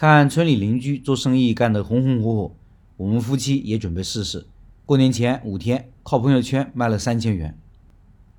看村里邻居做生意干得红红火火，我们夫妻也准备试试。过年前五天，靠朋友圈卖了三千元。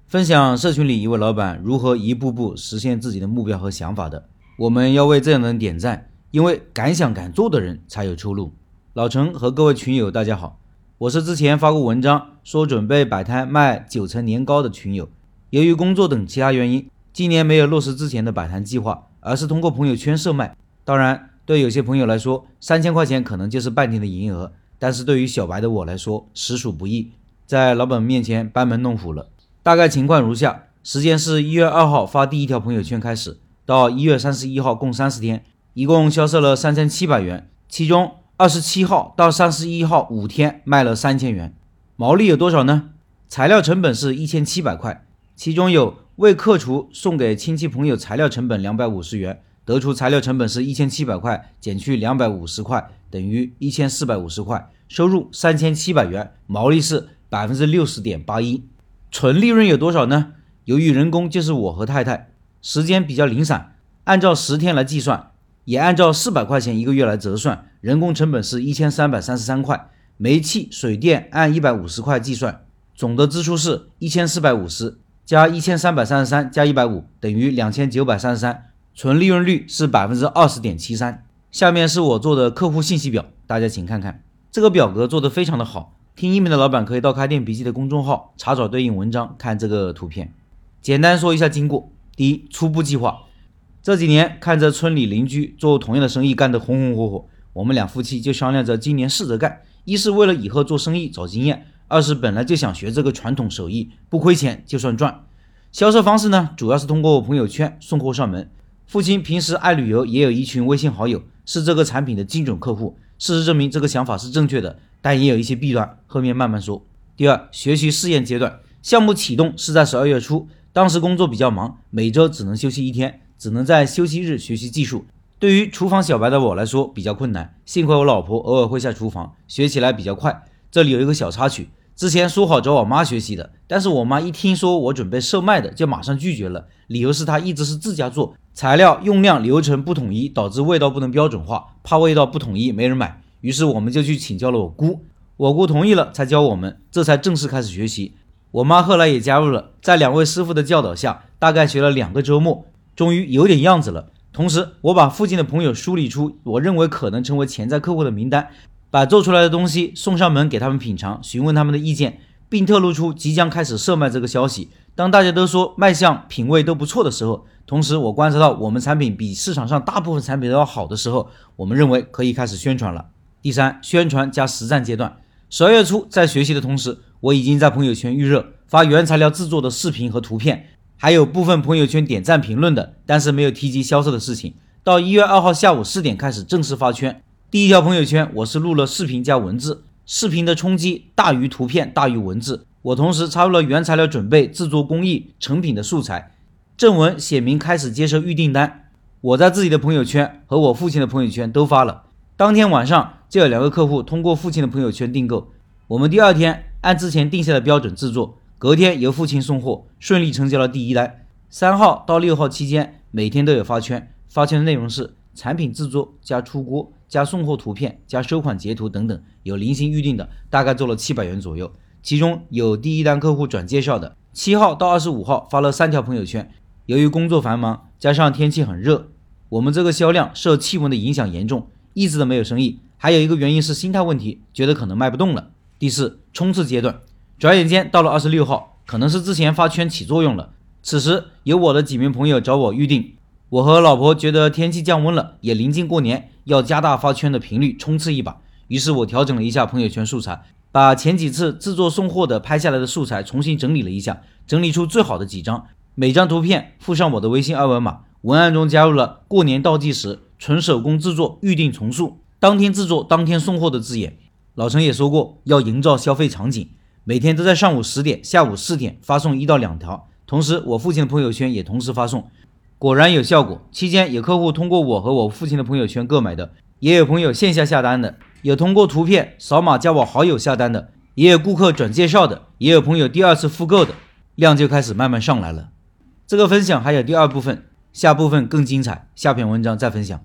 分享社群里一位老板如何一步步实现自己的目标和想法的。我们要为这样的人点赞，因为敢想敢做的人才有出路。老陈和各位群友，大家好，我是之前发过文章说准备摆摊卖九层年糕的群友。由于工作等其他原因，今年没有落实之前的摆摊计划，而是通过朋友圈售卖。当然，对有些朋友来说，三千块钱可能就是半天的营业额，但是对于小白的我来说，实属不易，在老板面前班门弄斧了。大概情况如下：时间是一月二号发第一条朋友圈开始，到一月三十一号共三十天，一共销售了三千七百元，其中。二十七号到三十一号五天卖了三千元，毛利有多少呢？材料成本是一千七百块，其中有未客除送给亲戚朋友材料成本两百五十元，得出材料成本是一千七百块减去两百五十块等于一千四百五十块，收入三千七百元，毛利是百分之六十点八一，纯利润有多少呢？由于人工就是我和太太，时间比较零散，按照十天来计算。也按照四百块钱一个月来折算，人工成本是一千三百三十三块，煤气、水电按一百五十块计算，总的支出是一千四百五十加一千三百三十三加一百五等于两千九百三十三，纯利润率是百分之二十点七三。下面是我做的客户信息表，大家请看看，这个表格做的非常的好，听音频的老板可以到开店笔记的公众号查找对应文章看这个图片。简单说一下经过，第一，初步计划。这几年看着村里邻居做同样的生意干得红红火火，我们两夫妻就商量着今年试着干。一是为了以后做生意找经验，二是本来就想学这个传统手艺，不亏钱就算赚。销售方式呢，主要是通过朋友圈送货上门。父亲平时爱旅游，也有一群微信好友，是这个产品的精准客户。事实证明这个想法是正确的，但也有一些弊端，后面慢慢说。第二，学习试验阶段，项目启动是在十二月初，当时工作比较忙，每周只能休息一天。只能在休息日学习技术，对于厨房小白的我来说比较困难。幸亏我老婆偶尔会下厨房，学起来比较快。这里有一个小插曲，之前说好找我妈学习的，但是我妈一听说我准备售卖的，就马上拒绝了，理由是她一直是自家做，材料用量流程不统一，导致味道不能标准化，怕味道不统一没人买。于是我们就去请教了我姑，我姑同意了才教我们，这才正式开始学习。我妈后来也加入了，在两位师傅的教导下，大概学了两个周末。终于有点样子了。同时，我把附近的朋友梳理出我认为可能成为潜在客户的名单，把做出来的东西送上门给他们品尝，询问他们的意见，并透露出即将开始售卖这个消息。当大家都说卖相、品味都不错的时候，同时我观察到我们产品比市场上大部分产品都要好的时候，我们认为可以开始宣传了。第三，宣传加实战阶段。十二月初，在学习的同时，我已经在朋友圈预热发原材料制作的视频和图片。还有部分朋友圈点赞评论的，但是没有提及销售的事情。到一月二号下午四点开始正式发圈。第一条朋友圈我是录了视频加文字，视频的冲击大于图片大于文字。我同时插入了原材料准备、制作工艺、成品的素材。正文写明开始接受预订单。我在自己的朋友圈和我父亲的朋友圈都发了。当天晚上就有两个客户通过父亲的朋友圈订购。我们第二天按之前定下的标准制作。隔天由父亲送货，顺利成交了第一单。三号到六号期间，每天都有发圈，发圈的内容是产品制作加出锅加送货图片加收款截图等等。有零星预定的，大概做了七百元左右。其中有第一单客户转介绍的。七号到二十五号发了三条朋友圈。由于工作繁忙，加上天气很热，我们这个销量受气温的影响严重，一直都没有生意。还有一个原因是心态问题，觉得可能卖不动了。第四，冲刺阶段。转眼间到了二十六号，可能是之前发圈起作用了。此时有我的几名朋友找我预定，我和老婆觉得天气降温了，也临近过年，要加大发圈的频率，冲刺一把。于是我调整了一下朋友圈素材，把前几次制作送货的拍下来的素材重新整理了一下，整理出最好的几张，每张图片附上我的微信二维码，文案中加入了“过年倒计时，纯手工制作，预定从速，当天制作，当天送货”的字眼。老陈也说过，要营造消费场景。每天都在上午十点、下午四点发送一到两条，同时我父亲的朋友圈也同时发送，果然有效果。期间有客户通过我和我父亲的朋友圈购买的，也有朋友线下下单的，有通过图片扫码加我好友下单的，也有顾客转介绍的，也有朋友第二次复购的，量就开始慢慢上来了。这个分享还有第二部分，下部分更精彩，下篇文章再分享。